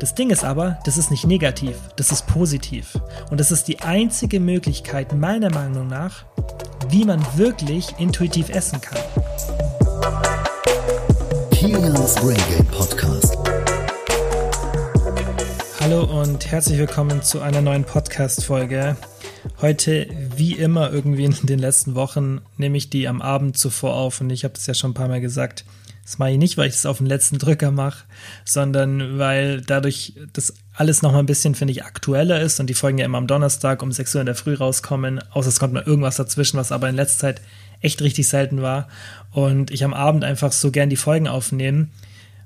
Das Ding ist aber, das ist nicht negativ, das ist positiv. Und das ist die einzige Möglichkeit, meiner Meinung nach, wie man wirklich intuitiv essen kann. Kilians Brain Podcast. Hallo und herzlich willkommen zu einer neuen Podcast-Folge. Heute, wie immer, irgendwie in den letzten Wochen, nehme ich die am Abend zuvor auf und ich habe es ja schon ein paar Mal gesagt. Das mache ich nicht, weil ich das auf den letzten Drücker mache, sondern weil dadurch das alles noch mal ein bisschen, finde ich, aktueller ist und die Folgen ja immer am Donnerstag um 6 Uhr in der Früh rauskommen, außer es kommt mal irgendwas dazwischen, was aber in letzter Zeit echt richtig selten war. Und ich am Abend einfach so gern die Folgen aufnehmen,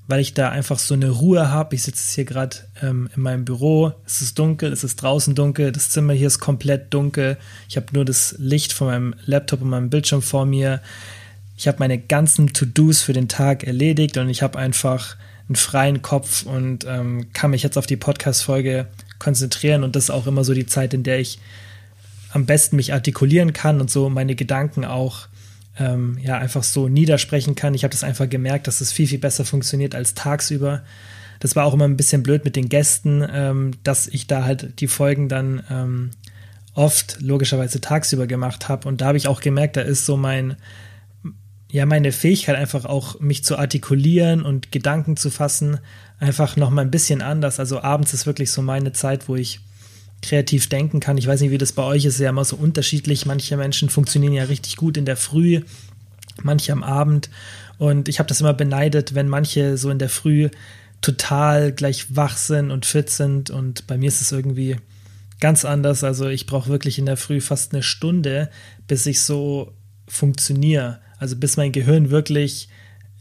weil ich da einfach so eine Ruhe habe. Ich sitze hier gerade ähm, in meinem Büro, es ist dunkel, es ist draußen dunkel, das Zimmer hier ist komplett dunkel, ich habe nur das Licht von meinem Laptop und meinem Bildschirm vor mir ich habe meine ganzen To-Dos für den Tag erledigt und ich habe einfach einen freien Kopf und ähm, kann mich jetzt auf die Podcast-Folge konzentrieren und das ist auch immer so die Zeit, in der ich am besten mich artikulieren kann und so meine Gedanken auch ähm, ja einfach so niedersprechen kann. Ich habe das einfach gemerkt, dass es das viel, viel besser funktioniert als tagsüber. Das war auch immer ein bisschen blöd mit den Gästen, ähm, dass ich da halt die Folgen dann ähm, oft logischerweise tagsüber gemacht habe. Und da habe ich auch gemerkt, da ist so mein, ja meine Fähigkeit einfach auch mich zu artikulieren und Gedanken zu fassen einfach noch mal ein bisschen anders. Also abends ist wirklich so meine Zeit, wo ich kreativ denken kann. Ich weiß nicht, wie das bei euch ist, ja immer so unterschiedlich. Manche Menschen funktionieren ja richtig gut in der Früh, manche am Abend. Und ich habe das immer beneidet, wenn manche so in der Früh total gleich wach sind und fit sind. Und bei mir ist es irgendwie ganz anders. Also ich brauche wirklich in der Früh fast eine Stunde, bis ich so funktioniere. Also bis mein Gehirn wirklich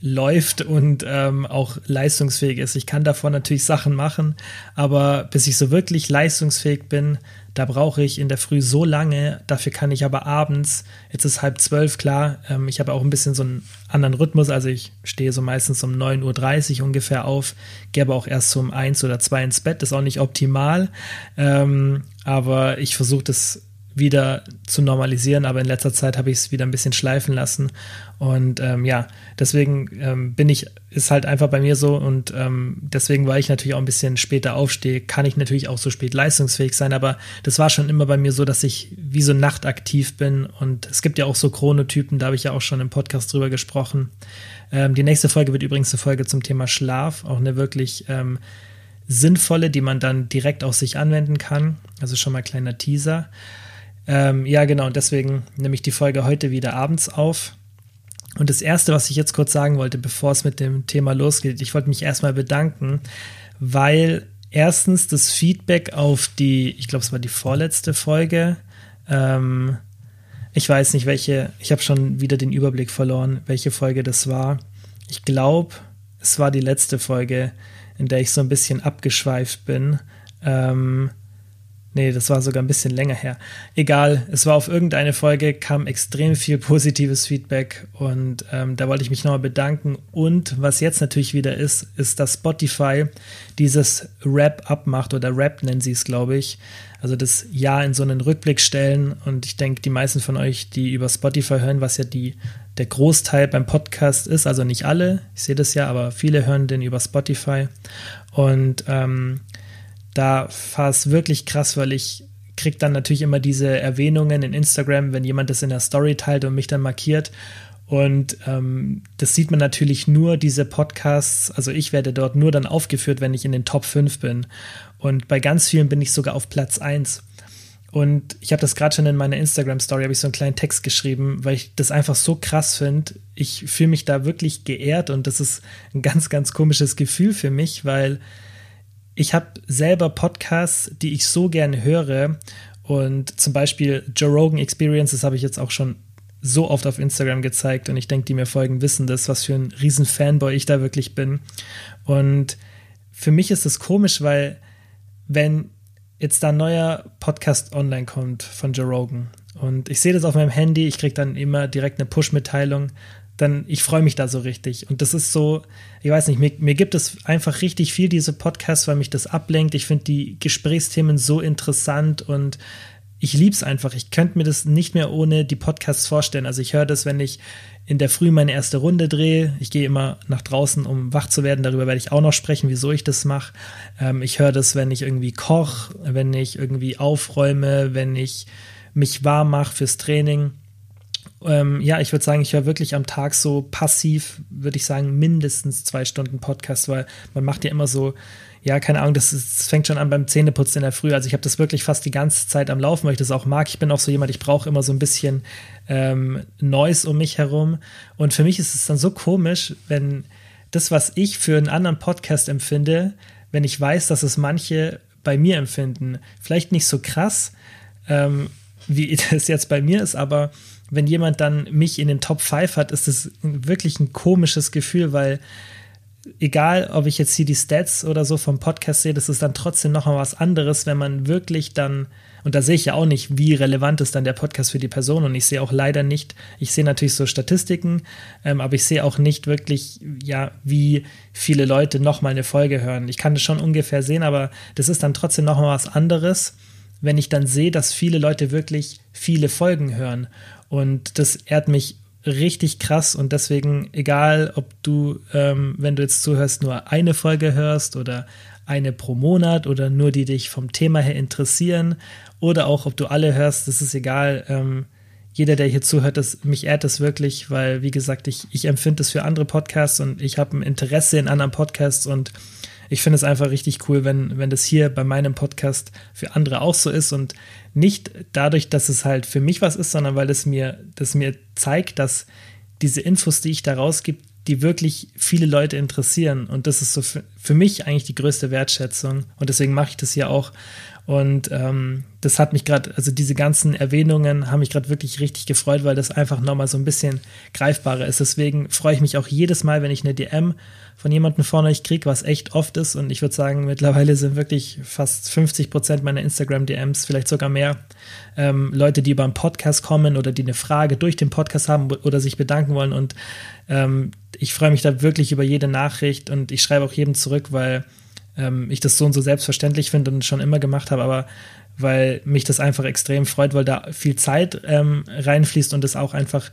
läuft und ähm, auch leistungsfähig ist. Ich kann davon natürlich Sachen machen, aber bis ich so wirklich leistungsfähig bin, da brauche ich in der Früh so lange. Dafür kann ich aber abends, jetzt ist halb zwölf, klar, ähm, ich habe auch ein bisschen so einen anderen Rhythmus. Also ich stehe so meistens um 9.30 Uhr ungefähr auf, gehe aber auch erst um eins oder zwei ins Bett. Das ist auch nicht optimal, ähm, aber ich versuche das wieder zu normalisieren, aber in letzter Zeit habe ich es wieder ein bisschen schleifen lassen. Und ähm, ja, deswegen ähm, bin ich, ist halt einfach bei mir so und ähm, deswegen, weil ich natürlich auch ein bisschen später aufstehe, kann ich natürlich auch so spät leistungsfähig sein, aber das war schon immer bei mir so, dass ich wie so nachtaktiv bin und es gibt ja auch so Chronotypen, da habe ich ja auch schon im Podcast drüber gesprochen. Ähm, die nächste Folge wird übrigens eine Folge zum Thema Schlaf, auch eine wirklich ähm, sinnvolle, die man dann direkt auf sich anwenden kann. Also schon mal kleiner Teaser. Ähm, ja, genau, und deswegen nehme ich die Folge heute wieder abends auf. Und das Erste, was ich jetzt kurz sagen wollte, bevor es mit dem Thema losgeht, ich wollte mich erstmal bedanken, weil erstens das Feedback auf die, ich glaube, es war die vorletzte Folge, ähm, ich weiß nicht, welche, ich habe schon wieder den Überblick verloren, welche Folge das war. Ich glaube, es war die letzte Folge, in der ich so ein bisschen abgeschweift bin. Ähm, Nee, das war sogar ein bisschen länger her. Egal, es war auf irgendeine Folge, kam extrem viel positives Feedback und ähm, da wollte ich mich nochmal bedanken. Und was jetzt natürlich wieder ist, ist, dass Spotify dieses Wrap-up macht oder Rap nennen sie es, glaube ich. Also das Jahr in so einen Rückblick stellen und ich denke, die meisten von euch, die über Spotify hören, was ja die, der Großteil beim Podcast ist, also nicht alle, ich sehe das ja, aber viele hören den über Spotify und ähm, da war es wirklich krass, weil ich kriege dann natürlich immer diese Erwähnungen in Instagram, wenn jemand das in der Story teilt und mich dann markiert. Und ähm, das sieht man natürlich nur, diese Podcasts, also ich werde dort nur dann aufgeführt, wenn ich in den Top 5 bin. Und bei ganz vielen bin ich sogar auf Platz 1. Und ich habe das gerade schon in meiner Instagram-Story, habe ich so einen kleinen Text geschrieben, weil ich das einfach so krass finde. Ich fühle mich da wirklich geehrt und das ist ein ganz, ganz komisches Gefühl für mich, weil ich habe selber Podcasts, die ich so gerne höre. Und zum Beispiel Joe Rogan Experience, das habe ich jetzt auch schon so oft auf Instagram gezeigt. Und ich denke, die mir folgen, wissen das, was für ein riesen Fanboy ich da wirklich bin. Und für mich ist das komisch, weil wenn jetzt da ein neuer Podcast online kommt von Joe Rogan und ich sehe das auf meinem Handy, ich kriege dann immer direkt eine Push-Mitteilung, dann ich freue mich da so richtig. Und das ist so, ich weiß nicht, mir, mir gibt es einfach richtig viel, diese Podcasts, weil mich das ablenkt. Ich finde die Gesprächsthemen so interessant und ich liebe es einfach. Ich könnte mir das nicht mehr ohne die Podcasts vorstellen. Also ich höre das, wenn ich in der Früh meine erste Runde drehe. Ich gehe immer nach draußen, um wach zu werden. Darüber werde ich auch noch sprechen, wieso ich das mache. Ähm, ich höre das, wenn ich irgendwie koche, wenn ich irgendwie aufräume, wenn ich mich warm mache fürs Training. Ähm, ja, ich würde sagen, ich höre wirklich am Tag so passiv, würde ich sagen, mindestens zwei Stunden Podcast, weil man macht ja immer so ja, keine Ahnung, das, ist, das fängt schon an beim Zähneputzen in der Früh. Also ich habe das wirklich fast die ganze Zeit am Laufen, weil ich das auch mag. Ich bin auch so jemand, ich brauche immer so ein bisschen ähm, Noise um mich herum. Und für mich ist es dann so komisch, wenn das, was ich für einen anderen Podcast empfinde, wenn ich weiß, dass es manche bei mir empfinden. Vielleicht nicht so krass, ähm, wie das jetzt bei mir ist, aber wenn jemand dann mich in den Top 5 hat, ist das wirklich ein komisches Gefühl, weil egal, ob ich jetzt hier die Stats oder so vom Podcast sehe, das ist dann trotzdem noch mal was anderes, wenn man wirklich dann, und da sehe ich ja auch nicht, wie relevant ist dann der Podcast für die Person und ich sehe auch leider nicht, ich sehe natürlich so Statistiken, ähm, aber ich sehe auch nicht wirklich, ja, wie viele Leute noch mal eine Folge hören. Ich kann das schon ungefähr sehen, aber das ist dann trotzdem noch mal was anderes, wenn ich dann sehe, dass viele Leute wirklich viele Folgen hören. Und das ehrt mich richtig krass und deswegen, egal ob du, ähm, wenn du jetzt zuhörst, nur eine Folge hörst oder eine pro Monat oder nur die dich vom Thema her interessieren oder auch ob du alle hörst, das ist egal. Ähm, jeder, der hier zuhört, das, mich ehrt das wirklich, weil, wie gesagt, ich, ich empfinde das für andere Podcasts und ich habe ein Interesse in anderen Podcasts und ich finde es einfach richtig cool, wenn, wenn das hier bei meinem Podcast für andere auch so ist und nicht dadurch, dass es halt für mich was ist, sondern weil es mir, das mir zeigt, dass diese Infos, die ich da rausgebe, die wirklich viele Leute interessieren. Und das ist so für, für mich eigentlich die größte Wertschätzung. Und deswegen mache ich das hier auch. Und ähm, das hat mich gerade, also diese ganzen Erwähnungen haben mich gerade wirklich richtig gefreut, weil das einfach nochmal so ein bisschen greifbarer ist. Deswegen freue ich mich auch jedes Mal, wenn ich eine DM von jemandem vorne euch kriege, was echt oft ist. Und ich würde sagen, mittlerweile sind wirklich fast 50 Prozent meiner Instagram-DMs, vielleicht sogar mehr, ähm, Leute, die über einen Podcast kommen oder die eine Frage durch den Podcast haben oder sich bedanken wollen. Und ähm, ich freue mich da wirklich über jede Nachricht und ich schreibe auch jedem zurück, weil ähm, ich das so und so selbstverständlich finde und schon immer gemacht habe, aber weil mich das einfach extrem freut, weil da viel Zeit ähm, reinfließt und es auch einfach,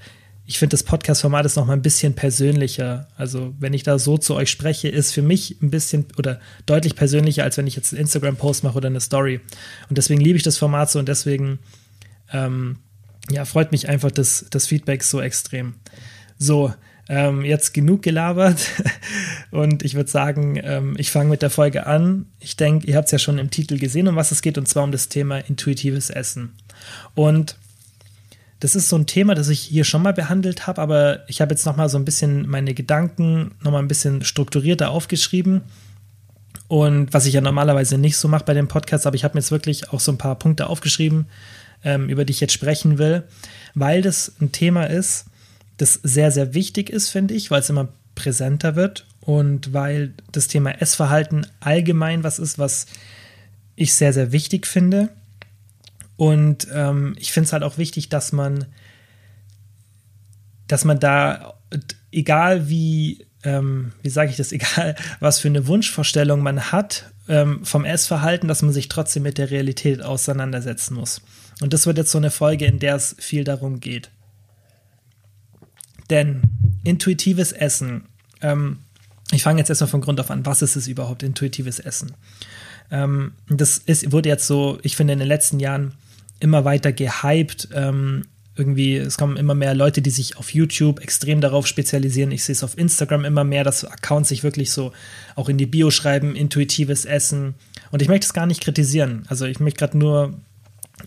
ich finde das Podcast-Format ist noch mal ein bisschen persönlicher. Also wenn ich da so zu euch spreche, ist für mich ein bisschen oder deutlich persönlicher, als wenn ich jetzt einen Instagram-Post mache oder eine Story. Und deswegen liebe ich das Format so und deswegen ähm, ja, freut mich einfach das, das Feedback so extrem. So, ähm, jetzt genug gelabert und ich würde sagen, ähm, ich fange mit der Folge an. Ich denke, ihr habt es ja schon im Titel gesehen, um was es geht, und zwar um das Thema intuitives Essen. Und das ist so ein Thema, das ich hier schon mal behandelt habe, aber ich habe jetzt noch mal so ein bisschen meine Gedanken noch mal ein bisschen strukturierter aufgeschrieben. Und was ich ja normalerweise nicht so mache bei dem Podcast, aber ich habe mir jetzt wirklich auch so ein paar Punkte aufgeschrieben, ähm, über die ich jetzt sprechen will, weil das ein Thema ist, das sehr, sehr wichtig ist, finde ich, weil es immer präsenter wird und weil das Thema Essverhalten allgemein was ist, was ich sehr, sehr wichtig finde. Und ähm, ich finde es halt auch wichtig, dass man, dass man da, egal wie, ähm, wie sage ich das, egal was für eine Wunschvorstellung man hat ähm, vom Essverhalten, dass man sich trotzdem mit der Realität auseinandersetzen muss. Und das wird jetzt so eine Folge, in der es viel darum geht. Denn intuitives Essen, ähm, ich fange jetzt erstmal von Grund auf an, was ist es überhaupt, intuitives Essen? Ähm, das ist, wurde jetzt so, ich finde, in den letzten Jahren immer weiter gehypt. Ähm, irgendwie, es kommen immer mehr Leute, die sich auf YouTube extrem darauf spezialisieren. Ich sehe es auf Instagram immer mehr, dass Accounts sich wirklich so auch in die Bio schreiben, intuitives Essen. Und ich möchte es gar nicht kritisieren. Also ich möchte gerade nur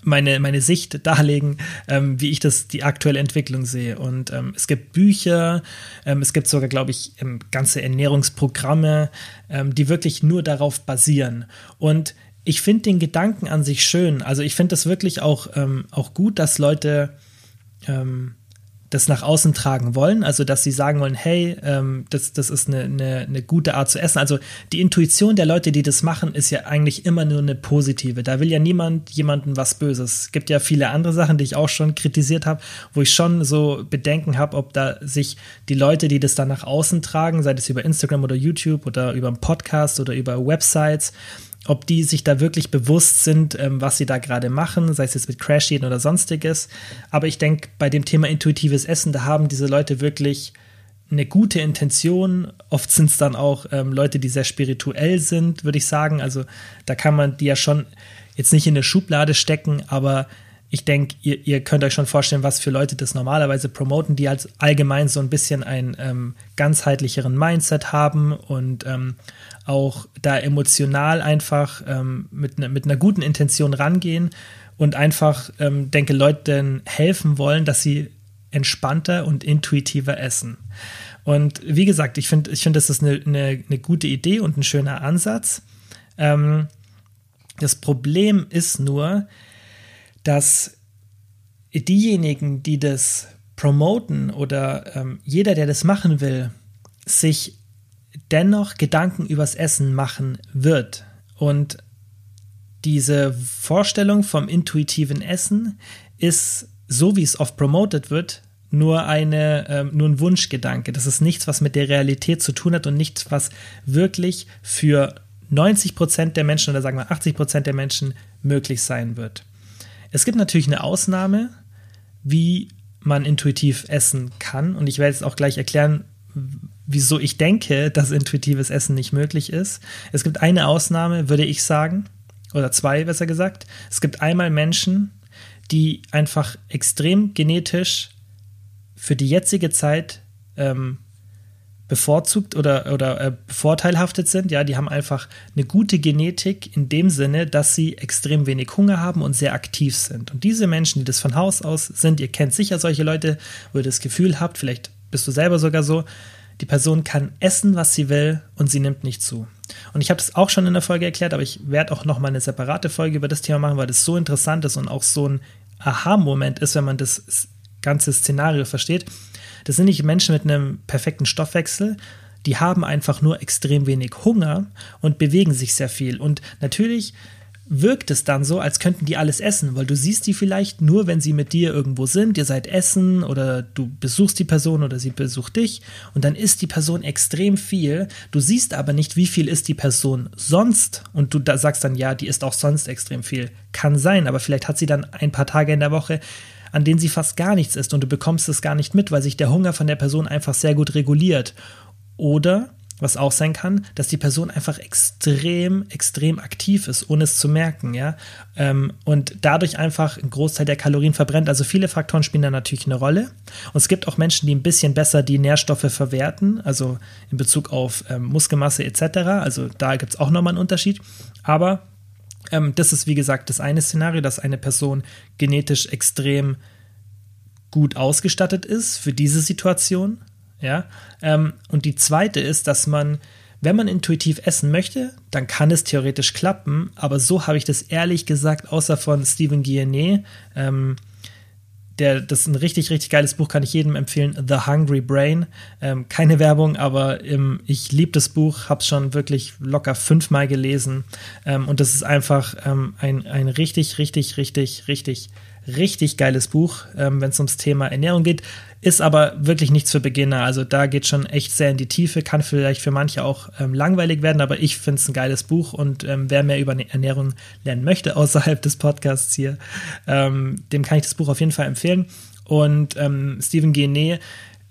meine, meine Sicht darlegen, ähm, wie ich das, die aktuelle Entwicklung sehe. Und ähm, es gibt Bücher, ähm, es gibt sogar, glaube ich, ähm, ganze Ernährungsprogramme, ähm, die wirklich nur darauf basieren. Und ich finde den Gedanken an sich schön. Also ich finde das wirklich auch, ähm, auch gut, dass Leute das nach außen tragen wollen, also dass sie sagen wollen, hey, ähm, das, das ist eine, eine, eine gute Art zu essen. Also die Intuition der Leute, die das machen, ist ja eigentlich immer nur eine positive. Da will ja niemand jemandem was Böses. Es gibt ja viele andere Sachen, die ich auch schon kritisiert habe, wo ich schon so Bedenken habe, ob da sich die Leute, die das dann nach außen tragen, sei es über Instagram oder YouTube oder über einen Podcast oder über Websites, ob die sich da wirklich bewusst sind, ähm, was sie da gerade machen, sei es jetzt mit Crash oder sonstiges. Aber ich denke, bei dem Thema intuitives Essen, da haben diese Leute wirklich eine gute Intention. Oft sind es dann auch ähm, Leute, die sehr spirituell sind, würde ich sagen. Also da kann man die ja schon jetzt nicht in eine Schublade stecken, aber ich denke, ihr, ihr, könnt euch schon vorstellen, was für Leute das normalerweise promoten, die als allgemein so ein bisschen einen ähm, ganzheitlicheren Mindset haben und ähm, auch da emotional einfach ähm, mit, ne, mit einer guten Intention rangehen und einfach, ähm, denke, Leuten helfen wollen, dass sie entspannter und intuitiver essen. Und wie gesagt, ich finde, ich finde, das ist eine, eine, eine, gute Idee und ein schöner Ansatz. Ähm, das Problem ist nur, dass diejenigen, die das promoten oder ähm, jeder, der das machen will, sich dennoch Gedanken übers Essen machen wird. Und diese Vorstellung vom intuitiven Essen ist, so wie es oft promotet wird, nur, eine, äh, nur ein Wunschgedanke. Das ist nichts, was mit der Realität zu tun hat und nichts, was wirklich für 90 Prozent der Menschen oder sagen wir 80 Prozent der Menschen möglich sein wird. Es gibt natürlich eine Ausnahme, wie man intuitiv essen kann. Und ich werde jetzt auch gleich erklären, wieso ich denke, dass intuitives Essen nicht möglich ist. Es gibt eine Ausnahme, würde ich sagen, oder zwei besser gesagt. Es gibt einmal Menschen, die einfach extrem genetisch für die jetzige Zeit ähm, bevorzugt oder, oder äh, vorteilhaftet sind. Ja, die haben einfach eine gute Genetik in dem Sinne, dass sie extrem wenig Hunger haben und sehr aktiv sind. Und diese Menschen, die das von Haus aus sind, ihr kennt sicher solche Leute, wo ihr das Gefühl habt, vielleicht bist du selber sogar so, die Person kann essen, was sie will und sie nimmt nicht zu. Und ich habe das auch schon in der Folge erklärt, aber ich werde auch noch mal eine separate Folge über das Thema machen, weil das so interessant ist und auch so ein Aha-Moment ist, wenn man das ganze Szenario versteht. Das sind nicht Menschen mit einem perfekten Stoffwechsel, die haben einfach nur extrem wenig Hunger und bewegen sich sehr viel. Und natürlich wirkt es dann so, als könnten die alles essen, weil du siehst die vielleicht nur, wenn sie mit dir irgendwo sind, ihr seid essen oder du besuchst die Person oder sie besucht dich und dann isst die Person extrem viel. Du siehst aber nicht, wie viel isst die Person sonst und du sagst dann, ja, die isst auch sonst extrem viel. Kann sein, aber vielleicht hat sie dann ein paar Tage in der Woche an denen sie fast gar nichts isst und du bekommst es gar nicht mit, weil sich der Hunger von der Person einfach sehr gut reguliert. Oder, was auch sein kann, dass die Person einfach extrem, extrem aktiv ist, ohne es zu merken, ja. Ähm, und dadurch einfach einen Großteil der Kalorien verbrennt. Also viele Faktoren spielen da natürlich eine Rolle. Und es gibt auch Menschen, die ein bisschen besser die Nährstoffe verwerten, also in Bezug auf ähm, Muskelmasse etc. Also da gibt es auch nochmal einen Unterschied. Aber ähm, das ist, wie gesagt, das eine Szenario, dass eine Person genetisch extrem gut ausgestattet ist für diese Situation. Ja? Ähm, und die zweite ist, dass man, wenn man intuitiv essen möchte, dann kann es theoretisch klappen, aber so habe ich das ehrlich gesagt, außer von Stephen Guyenet, ähm, der, das ist ein richtig, richtig geiles Buch, kann ich jedem empfehlen. The Hungry Brain. Ähm, keine Werbung, aber ähm, ich liebe das Buch, habe es schon wirklich locker fünfmal gelesen. Ähm, und das ist einfach ähm, ein, ein richtig, richtig, richtig, richtig richtig geiles Buch, ähm, wenn es ums Thema Ernährung geht. Ist aber wirklich nichts für Beginner. Also da geht schon echt sehr in die Tiefe, kann vielleicht für manche auch ähm, langweilig werden, aber ich finde es ein geiles Buch und ähm, wer mehr über Ernährung lernen möchte außerhalb des Podcasts hier, ähm, dem kann ich das Buch auf jeden Fall empfehlen. Und ähm, Stephen Genet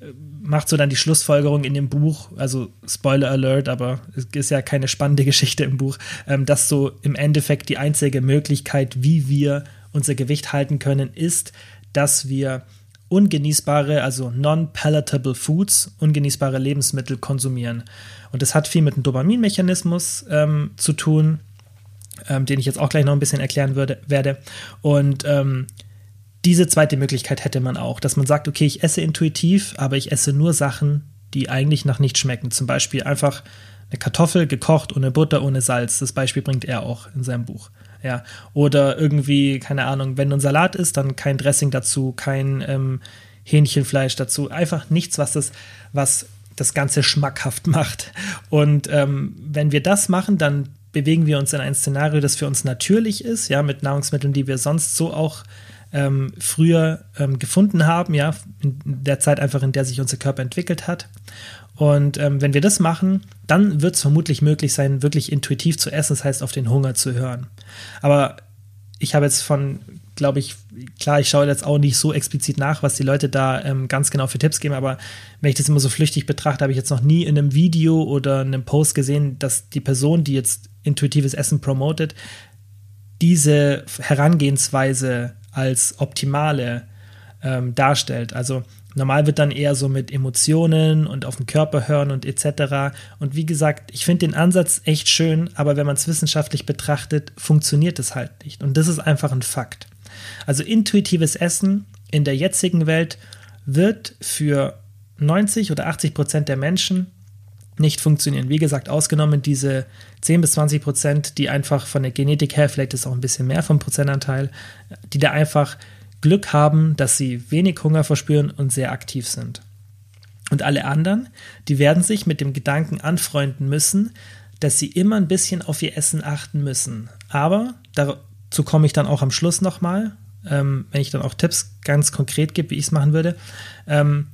äh, macht so dann die Schlussfolgerung in dem Buch, also Spoiler Alert, aber es ist ja keine spannende Geschichte im Buch, ähm, dass so im Endeffekt die einzige Möglichkeit, wie wir unser Gewicht halten können, ist, dass wir ungenießbare, also non-palatable Foods, ungenießbare Lebensmittel konsumieren. Und das hat viel mit dem Dopaminmechanismus ähm, zu tun, ähm, den ich jetzt auch gleich noch ein bisschen erklären würde, werde. Und ähm, diese zweite Möglichkeit hätte man auch, dass man sagt, okay, ich esse intuitiv, aber ich esse nur Sachen, die eigentlich nach nichts schmecken. Zum Beispiel einfach eine Kartoffel gekocht ohne Butter, ohne Salz. Das Beispiel bringt er auch in seinem Buch. Ja. Oder irgendwie, keine Ahnung, wenn ein Salat isst, dann kein Dressing dazu, kein ähm, Hähnchenfleisch dazu. Einfach nichts, was das, was das Ganze schmackhaft macht. Und ähm, wenn wir das machen, dann bewegen wir uns in ein Szenario, das für uns natürlich ist, ja, mit Nahrungsmitteln, die wir sonst so auch ähm, früher ähm, gefunden haben, ja, in der Zeit einfach, in der sich unser Körper entwickelt hat. Und ähm, wenn wir das machen, dann wird es vermutlich möglich sein, wirklich intuitiv zu essen, das heißt auf den Hunger zu hören. Aber ich habe jetzt von, glaube ich, klar, ich schaue jetzt auch nicht so explizit nach, was die Leute da ähm, ganz genau für Tipps geben, aber wenn ich das immer so flüchtig betrachte, habe ich jetzt noch nie in einem Video oder einem Post gesehen, dass die Person, die jetzt intuitives Essen promotet, diese Herangehensweise als optimale ähm, darstellt. Also normal wird dann eher so mit Emotionen und auf den Körper hören und etc. Und wie gesagt, ich finde den Ansatz echt schön, aber wenn man es wissenschaftlich betrachtet, funktioniert es halt nicht. Und das ist einfach ein Fakt. Also intuitives Essen in der jetzigen Welt wird für 90 oder 80 Prozent der Menschen nicht funktionieren. Wie gesagt, ausgenommen diese 10 bis 20 Prozent, die einfach von der Genetik her, vielleicht ist auch ein bisschen mehr vom Prozentanteil, die da einfach Glück haben, dass sie wenig Hunger verspüren und sehr aktiv sind. Und alle anderen, die werden sich mit dem Gedanken anfreunden müssen, dass sie immer ein bisschen auf ihr Essen achten müssen. Aber dazu komme ich dann auch am Schluss nochmal, ähm, wenn ich dann auch Tipps ganz konkret gebe, wie ich es machen würde. Ähm,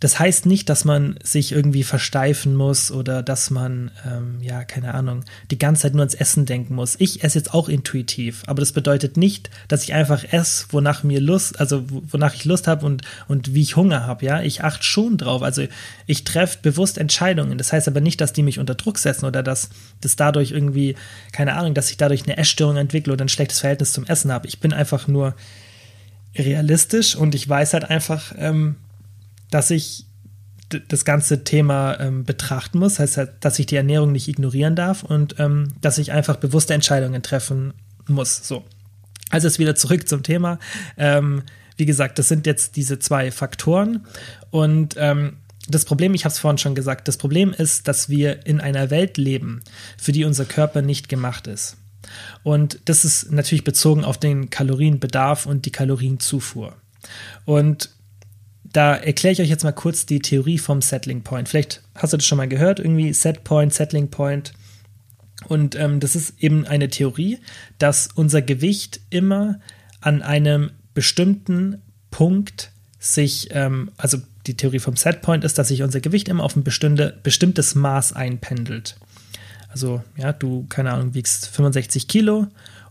das heißt nicht, dass man sich irgendwie versteifen muss oder dass man, ähm, ja, keine Ahnung, die ganze Zeit nur ans Essen denken muss. Ich esse jetzt auch intuitiv, aber das bedeutet nicht, dass ich einfach esse, wonach mir Lust, also wonach ich Lust habe und, und wie ich Hunger habe, ja. Ich achte schon drauf. Also ich treffe bewusst Entscheidungen. Das heißt aber nicht, dass die mich unter Druck setzen oder dass das dadurch irgendwie, keine Ahnung, dass ich dadurch eine Essstörung entwickle oder ein schlechtes Verhältnis zum Essen habe. Ich bin einfach nur realistisch und ich weiß halt einfach, ähm, dass ich das ganze Thema ähm, betrachten muss. Heißt, halt, dass ich die Ernährung nicht ignorieren darf und ähm, dass ich einfach bewusste Entscheidungen treffen muss. So. Also ist wieder zurück zum Thema. Ähm, wie gesagt, das sind jetzt diese zwei Faktoren und ähm, das Problem, ich habe es vorhin schon gesagt, das Problem ist, dass wir in einer Welt leben, für die unser Körper nicht gemacht ist. Und das ist natürlich bezogen auf den Kalorienbedarf und die Kalorienzufuhr. Und da erkläre ich euch jetzt mal kurz die Theorie vom Settling Point. Vielleicht hast du das schon mal gehört, irgendwie Set Point, Settling Point. Und ähm, das ist eben eine Theorie, dass unser Gewicht immer an einem bestimmten Punkt sich, ähm, also die Theorie vom Setpoint ist, dass sich unser Gewicht immer auf ein bestimmte, bestimmtes Maß einpendelt. Also, ja, du, keine Ahnung, wiegst 65 Kilo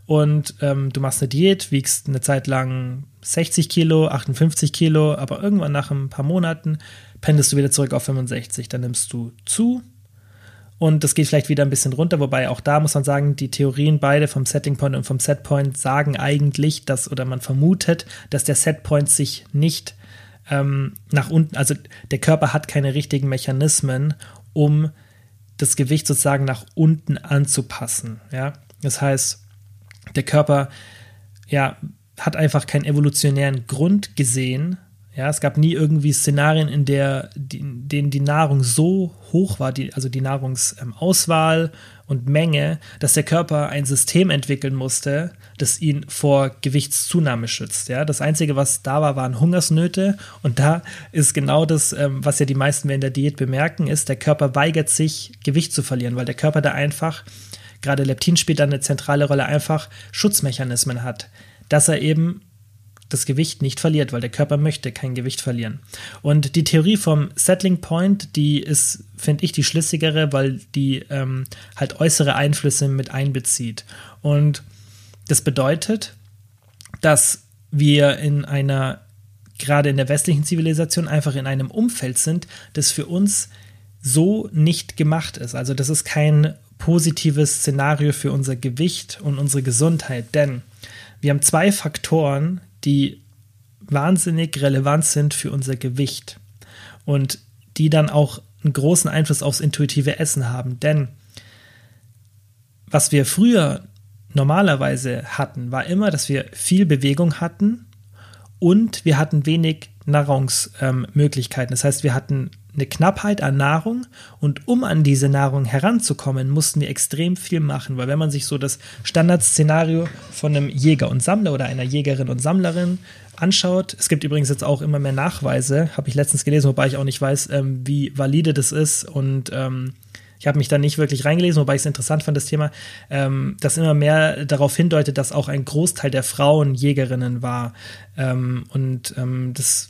und ähm, du machst eine Diät, wiegst eine Zeit lang 60 Kilo, 58 Kilo, aber irgendwann nach ein paar Monaten pendelst du wieder zurück auf 65. Dann nimmst du zu und das geht vielleicht wieder ein bisschen runter, wobei auch da muss man sagen, die Theorien beide vom Setting Point und vom Set Point sagen eigentlich, dass oder man vermutet, dass der Set Point sich nicht ähm, nach unten, also der Körper hat keine richtigen Mechanismen, um das Gewicht sozusagen nach unten anzupassen. Ja, das heißt, der Körper ja, hat einfach keinen evolutionären Grund gesehen. Ja, es gab nie irgendwie Szenarien, in der die, denen die Nahrung so hoch war, die, also die Nahrungsauswahl und Menge, dass der Körper ein System entwickeln musste, das ihn vor Gewichtszunahme schützt. Ja, das Einzige, was da war, waren Hungersnöte. Und da ist genau das, ähm, was ja die meisten in der Diät bemerken, ist, der Körper weigert sich, Gewicht zu verlieren, weil der Körper da einfach gerade Leptin spielt da eine zentrale Rolle, einfach Schutzmechanismen hat, dass er eben das Gewicht nicht verliert, weil der Körper möchte kein Gewicht verlieren. Und die Theorie vom Settling Point, die ist, finde ich, die schlüssigere, weil die ähm, halt äußere Einflüsse mit einbezieht. Und das bedeutet, dass wir in einer, gerade in der westlichen Zivilisation, einfach in einem Umfeld sind, das für uns so nicht gemacht ist. Also das ist kein positives Szenario für unser Gewicht und unsere Gesundheit, denn wir haben zwei Faktoren, die wahnsinnig relevant sind für unser Gewicht und die dann auch einen großen Einfluss aufs intuitive Essen haben. Denn was wir früher normalerweise hatten, war immer, dass wir viel Bewegung hatten und wir hatten wenig Nahrungsmöglichkeiten. das heißt, wir hatten eine Knappheit an Nahrung und um an diese Nahrung heranzukommen, mussten wir extrem viel machen, weil wenn man sich so das Standardszenario von einem Jäger und Sammler oder einer Jägerin und Sammlerin anschaut, es gibt übrigens jetzt auch immer mehr Nachweise, habe ich letztens gelesen, wobei ich auch nicht weiß, ähm, wie valide das ist und ähm, ich habe mich da nicht wirklich reingelesen, wobei ich es interessant fand, das Thema, ähm, das immer mehr darauf hindeutet, dass auch ein Großteil der Frauen Jägerinnen war. Ähm, und ähm, das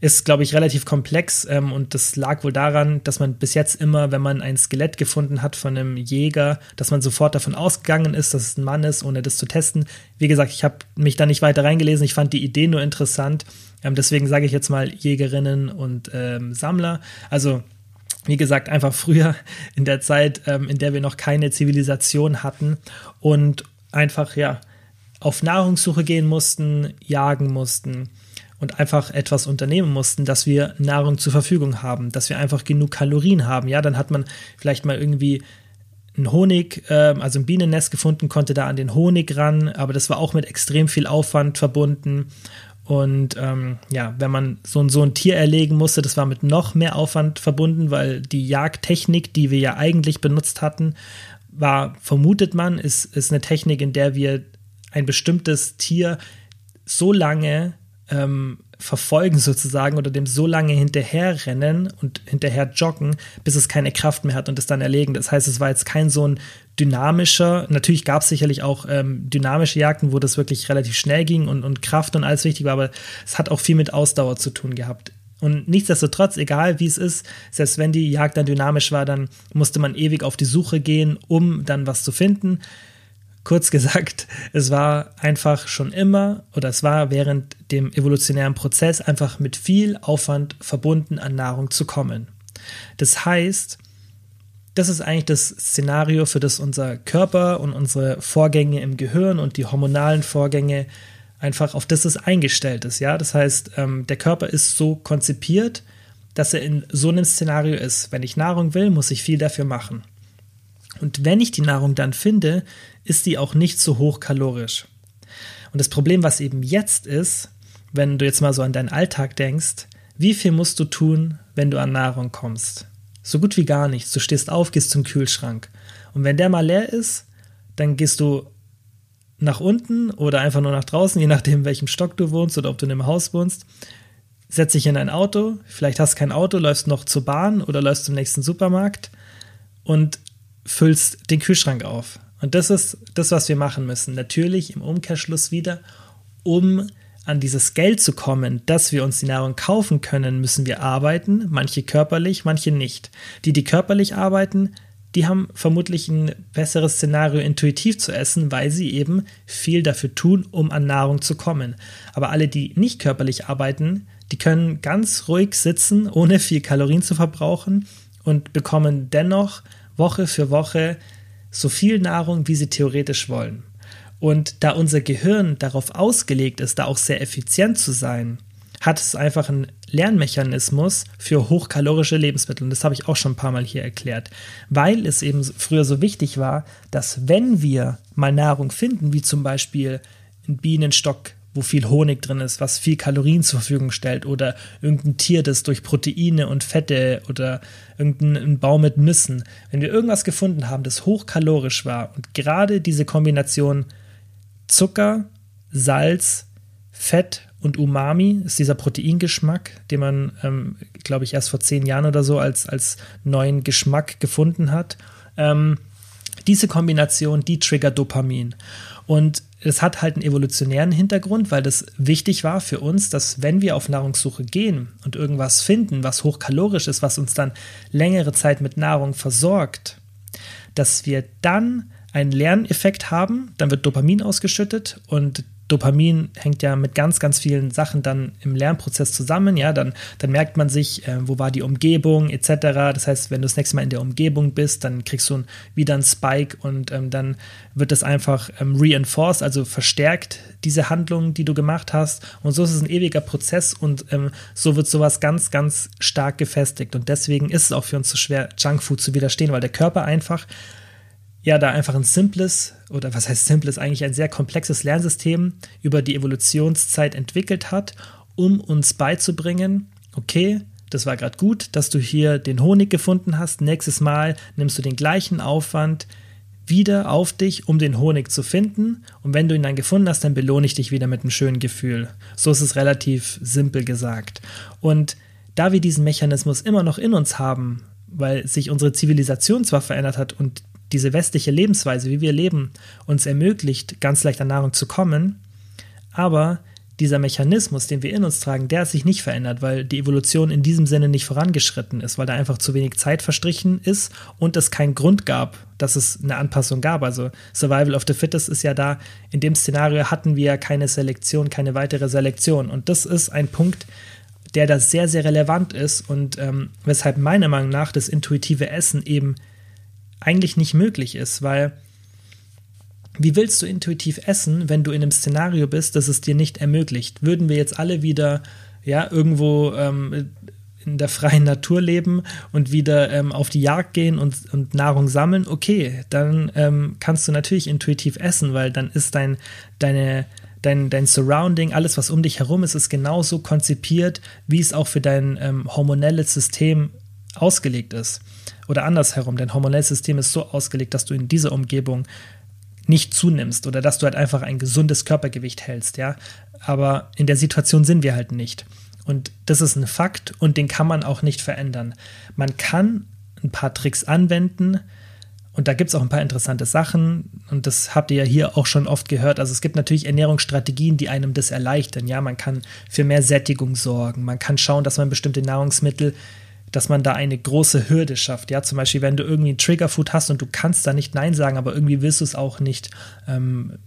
ist, glaube ich, relativ komplex ähm, und das lag wohl daran, dass man bis jetzt immer, wenn man ein Skelett gefunden hat von einem Jäger, dass man sofort davon ausgegangen ist, dass es ein Mann ist, ohne das zu testen. Wie gesagt, ich habe mich da nicht weiter reingelesen, ich fand die Idee nur interessant. Ähm, deswegen sage ich jetzt mal Jägerinnen und ähm, Sammler. Also wie gesagt, einfach früher in der Zeit, ähm, in der wir noch keine Zivilisation hatten und einfach, ja, auf Nahrungssuche gehen mussten, jagen mussten und einfach etwas unternehmen mussten, dass wir Nahrung zur Verfügung haben, dass wir einfach genug Kalorien haben. Ja, dann hat man vielleicht mal irgendwie ein Honig, äh, also ein Bienennest gefunden, konnte da an den Honig ran, aber das war auch mit extrem viel Aufwand verbunden. Und ähm, ja, wenn man so, so ein Tier erlegen musste, das war mit noch mehr Aufwand verbunden, weil die Jagdtechnik, die wir ja eigentlich benutzt hatten, war, vermutet man, ist, ist eine Technik, in der wir ein bestimmtes Tier so lange ähm, verfolgen sozusagen oder dem so lange hinterherrennen und hinterher joggen, bis es keine Kraft mehr hat und es dann erlegen. Das heißt, es war jetzt kein so ein dynamischer, natürlich gab es sicherlich auch ähm, dynamische Jagden, wo das wirklich relativ schnell ging und, und Kraft und alles wichtig war, aber es hat auch viel mit Ausdauer zu tun gehabt. Und nichtsdestotrotz, egal wie es ist, selbst wenn die Jagd dann dynamisch war, dann musste man ewig auf die Suche gehen, um dann was zu finden. Kurz gesagt, es war einfach schon immer oder es war während dem evolutionären Prozess einfach mit viel Aufwand verbunden, an Nahrung zu kommen. Das heißt, das ist eigentlich das Szenario, für das unser Körper und unsere Vorgänge im Gehirn und die hormonalen Vorgänge einfach auf das es eingestellt ist. Ja, das heißt, ähm, der Körper ist so konzipiert, dass er in so einem Szenario ist. Wenn ich Nahrung will, muss ich viel dafür machen. Und wenn ich die Nahrung dann finde, ist die auch nicht so hochkalorisch. Und das Problem, was eben jetzt ist, wenn du jetzt mal so an deinen Alltag denkst, wie viel musst du tun, wenn du an Nahrung kommst? So gut wie gar nichts. Du stehst auf, gehst zum Kühlschrank. Und wenn der mal leer ist, dann gehst du nach unten oder einfach nur nach draußen, je nachdem, in welchem Stock du wohnst oder ob du in einem Haus wohnst. Setz dich in ein Auto, vielleicht hast du kein Auto, läufst noch zur Bahn oder läufst zum nächsten Supermarkt und füllst den Kühlschrank auf. Und das ist das, was wir machen müssen. Natürlich im Umkehrschluss wieder, um an dieses Geld zu kommen, dass wir uns die Nahrung kaufen können, müssen wir arbeiten, manche körperlich, manche nicht. Die, die körperlich arbeiten, die haben vermutlich ein besseres Szenario, intuitiv zu essen, weil sie eben viel dafür tun, um an Nahrung zu kommen. Aber alle, die nicht körperlich arbeiten, die können ganz ruhig sitzen, ohne viel Kalorien zu verbrauchen und bekommen dennoch Woche für Woche so viel Nahrung, wie sie theoretisch wollen. Und da unser Gehirn darauf ausgelegt ist, da auch sehr effizient zu sein, hat es einfach einen Lernmechanismus für hochkalorische Lebensmittel. Und das habe ich auch schon ein paar Mal hier erklärt. Weil es eben früher so wichtig war, dass wenn wir mal Nahrung finden, wie zum Beispiel ein Bienenstock, wo viel Honig drin ist, was viel Kalorien zur Verfügung stellt, oder irgendein Tier, das durch Proteine und Fette oder irgendein Baum mit Nüssen, wenn wir irgendwas gefunden haben, das hochkalorisch war und gerade diese Kombination Zucker, Salz, Fett und Umami ist dieser Proteingeschmack, den man, ähm, glaube ich, erst vor zehn Jahren oder so als, als neuen Geschmack gefunden hat. Ähm, diese Kombination, die triggert Dopamin. Und es hat halt einen evolutionären Hintergrund, weil das wichtig war für uns, dass wenn wir auf Nahrungssuche gehen und irgendwas finden, was hochkalorisch ist, was uns dann längere Zeit mit Nahrung versorgt, dass wir dann einen Lerneffekt haben, dann wird Dopamin ausgeschüttet und Dopamin hängt ja mit ganz, ganz vielen Sachen dann im Lernprozess zusammen. Ja, dann, dann merkt man sich, äh, wo war die Umgebung etc. Das heißt, wenn du das nächste Mal in der Umgebung bist, dann kriegst du ein, wieder einen Spike und ähm, dann wird das einfach ähm, reinforced, also verstärkt diese Handlung, die du gemacht hast. Und so ist es ein ewiger Prozess und ähm, so wird sowas ganz, ganz stark gefestigt. Und deswegen ist es auch für uns so schwer, Junkfood zu widerstehen, weil der Körper einfach ja da einfach ein simples oder was heißt simples, eigentlich ein sehr komplexes Lernsystem über die Evolutionszeit entwickelt hat, um uns beizubringen, okay, das war gerade gut, dass du hier den Honig gefunden hast. Nächstes Mal nimmst du den gleichen Aufwand wieder auf dich, um den Honig zu finden. Und wenn du ihn dann gefunden hast, dann belohne ich dich wieder mit einem schönen Gefühl. So ist es relativ simpel gesagt. Und da wir diesen Mechanismus immer noch in uns haben, weil sich unsere Zivilisation zwar verändert hat und diese westliche Lebensweise, wie wir leben, uns ermöglicht, ganz leicht an Nahrung zu kommen, aber dieser Mechanismus, den wir in uns tragen, der hat sich nicht verändert, weil die Evolution in diesem Sinne nicht vorangeschritten ist, weil da einfach zu wenig Zeit verstrichen ist und es keinen Grund gab, dass es eine Anpassung gab. Also Survival of the Fittest ist ja da, in dem Szenario hatten wir keine Selektion, keine weitere Selektion. Und das ist ein Punkt, der da sehr, sehr relevant ist und ähm, weshalb meiner Meinung nach das intuitive Essen eben eigentlich nicht möglich ist, weil wie willst du intuitiv essen, wenn du in einem Szenario bist, das es dir nicht ermöglicht? Würden wir jetzt alle wieder ja irgendwo ähm, in der freien Natur leben und wieder ähm, auf die Jagd gehen und, und Nahrung sammeln, okay, dann ähm, kannst du natürlich intuitiv essen, weil dann ist dein, deine, dein, dein Surrounding, alles, was um dich herum ist, ist genauso konzipiert, wie es auch für dein ähm, hormonelles System ausgelegt ist. Oder andersherum, dein hormonelles System ist so ausgelegt, dass du in dieser Umgebung nicht zunimmst oder dass du halt einfach ein gesundes Körpergewicht hältst, ja. Aber in der Situation sind wir halt nicht. Und das ist ein Fakt und den kann man auch nicht verändern. Man kann ein paar Tricks anwenden und da gibt es auch ein paar interessante Sachen und das habt ihr ja hier auch schon oft gehört. Also es gibt natürlich Ernährungsstrategien, die einem das erleichtern. Ja, man kann für mehr Sättigung sorgen, man kann schauen, dass man bestimmte Nahrungsmittel dass man da eine große Hürde schafft. Ja, zum Beispiel, wenn du irgendwie ein Triggerfood hast und du kannst da nicht Nein sagen, aber irgendwie willst du es auch nicht, ähm,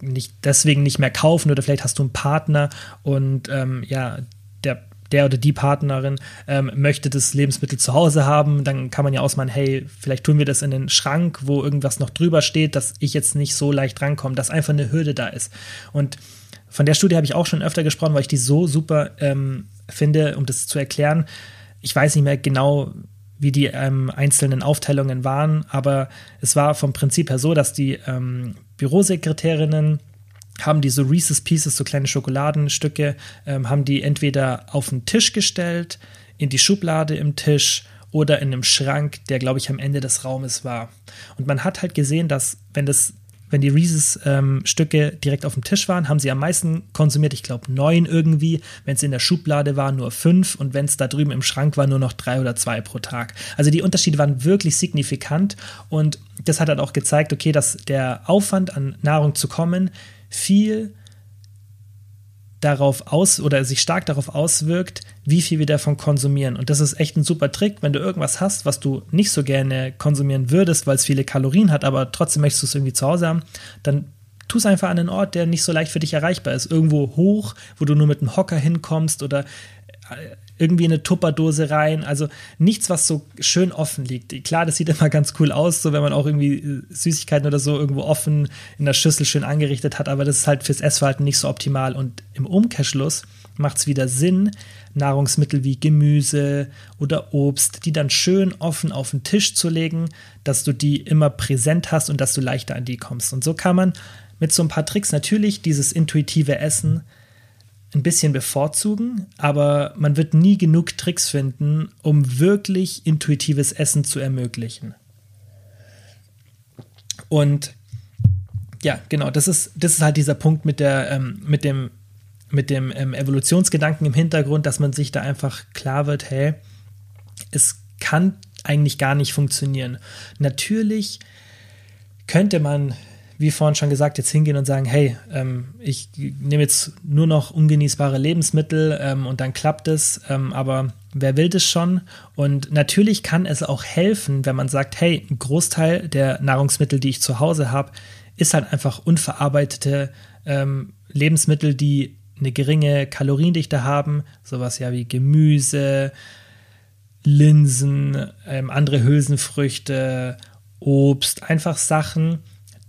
nicht deswegen nicht mehr kaufen oder vielleicht hast du einen Partner und ähm, ja, der der oder die Partnerin ähm, möchte das Lebensmittel zu Hause haben, dann kann man ja ausmachen, hey, vielleicht tun wir das in den Schrank, wo irgendwas noch drüber steht, dass ich jetzt nicht so leicht rankomme, dass einfach eine Hürde da ist. Und von der Studie habe ich auch schon öfter gesprochen, weil ich die so super ähm, finde, um das zu erklären ich weiß nicht mehr genau, wie die ähm, einzelnen Aufteilungen waren, aber es war vom Prinzip her so, dass die ähm, Bürosekretärinnen haben diese Reese's Pieces, so kleine Schokoladenstücke, ähm, haben die entweder auf den Tisch gestellt, in die Schublade im Tisch oder in einem Schrank, der, glaube ich, am Ende des Raumes war. Und man hat halt gesehen, dass wenn das wenn die Reese's-Stücke ähm, direkt auf dem Tisch waren, haben sie am meisten konsumiert. Ich glaube neun irgendwie. Wenn es in der Schublade war, nur fünf. Und wenn es da drüben im Schrank war, nur noch drei oder zwei pro Tag. Also die Unterschiede waren wirklich signifikant. Und das hat dann auch gezeigt, okay, dass der Aufwand an Nahrung zu kommen viel darauf aus oder sich stark darauf auswirkt, wie viel wir davon konsumieren. Und das ist echt ein super Trick, wenn du irgendwas hast, was du nicht so gerne konsumieren würdest, weil es viele Kalorien hat, aber trotzdem möchtest du es irgendwie zu Hause haben, dann tu es einfach an einen Ort, der nicht so leicht für dich erreichbar ist. Irgendwo hoch, wo du nur mit einem Hocker hinkommst oder irgendwie in eine Tupperdose rein. Also nichts, was so schön offen liegt. Klar, das sieht immer ganz cool aus, so wenn man auch irgendwie äh, Süßigkeiten oder so irgendwo offen in der Schüssel schön angerichtet hat, aber das ist halt fürs Essverhalten nicht so optimal. Und im Umkehrschluss macht es wieder Sinn, Nahrungsmittel wie Gemüse oder Obst, die dann schön offen auf den Tisch zu legen, dass du die immer präsent hast und dass du leichter an die kommst. Und so kann man mit so ein paar Tricks natürlich dieses intuitive Essen ein bisschen bevorzugen, aber man wird nie genug Tricks finden, um wirklich intuitives Essen zu ermöglichen. Und ja, genau, das ist, das ist halt dieser Punkt mit, der, ähm, mit dem, mit dem ähm, Evolutionsgedanken im Hintergrund, dass man sich da einfach klar wird, hey, es kann eigentlich gar nicht funktionieren. Natürlich könnte man wie vorhin schon gesagt, jetzt hingehen und sagen, hey, ähm, ich nehme jetzt nur noch ungenießbare Lebensmittel ähm, und dann klappt es, ähm, aber wer will das schon? Und natürlich kann es auch helfen, wenn man sagt, hey, ein Großteil der Nahrungsmittel, die ich zu Hause habe, ist halt einfach unverarbeitete ähm, Lebensmittel, die eine geringe Kaloriendichte haben, sowas ja wie Gemüse, Linsen, ähm, andere Hülsenfrüchte, Obst, einfach Sachen,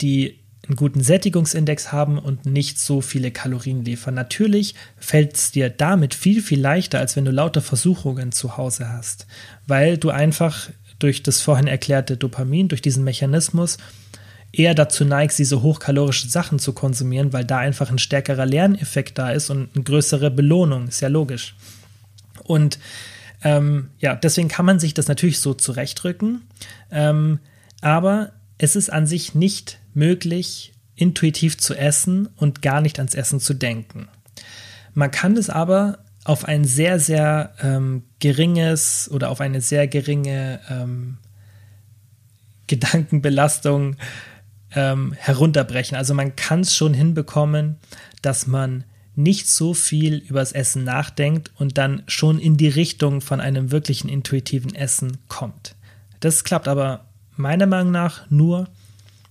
die einen guten Sättigungsindex haben und nicht so viele Kalorien liefern. Natürlich fällt es dir damit viel, viel leichter, als wenn du lauter Versuchungen zu Hause hast, weil du einfach durch das vorhin erklärte Dopamin, durch diesen Mechanismus, eher dazu neigst, diese hochkalorischen Sachen zu konsumieren, weil da einfach ein stärkerer Lerneffekt da ist und eine größere Belohnung, ist ja logisch. Und ähm, ja, deswegen kann man sich das natürlich so zurechtrücken, ähm, aber es ist an sich nicht möglich, intuitiv zu essen und gar nicht ans Essen zu denken. Man kann es aber auf ein sehr, sehr ähm, geringes oder auf eine sehr geringe ähm, Gedankenbelastung ähm, herunterbrechen. Also man kann es schon hinbekommen, dass man nicht so viel übers Essen nachdenkt und dann schon in die Richtung von einem wirklichen intuitiven Essen kommt. Das klappt aber meiner Meinung nach nur,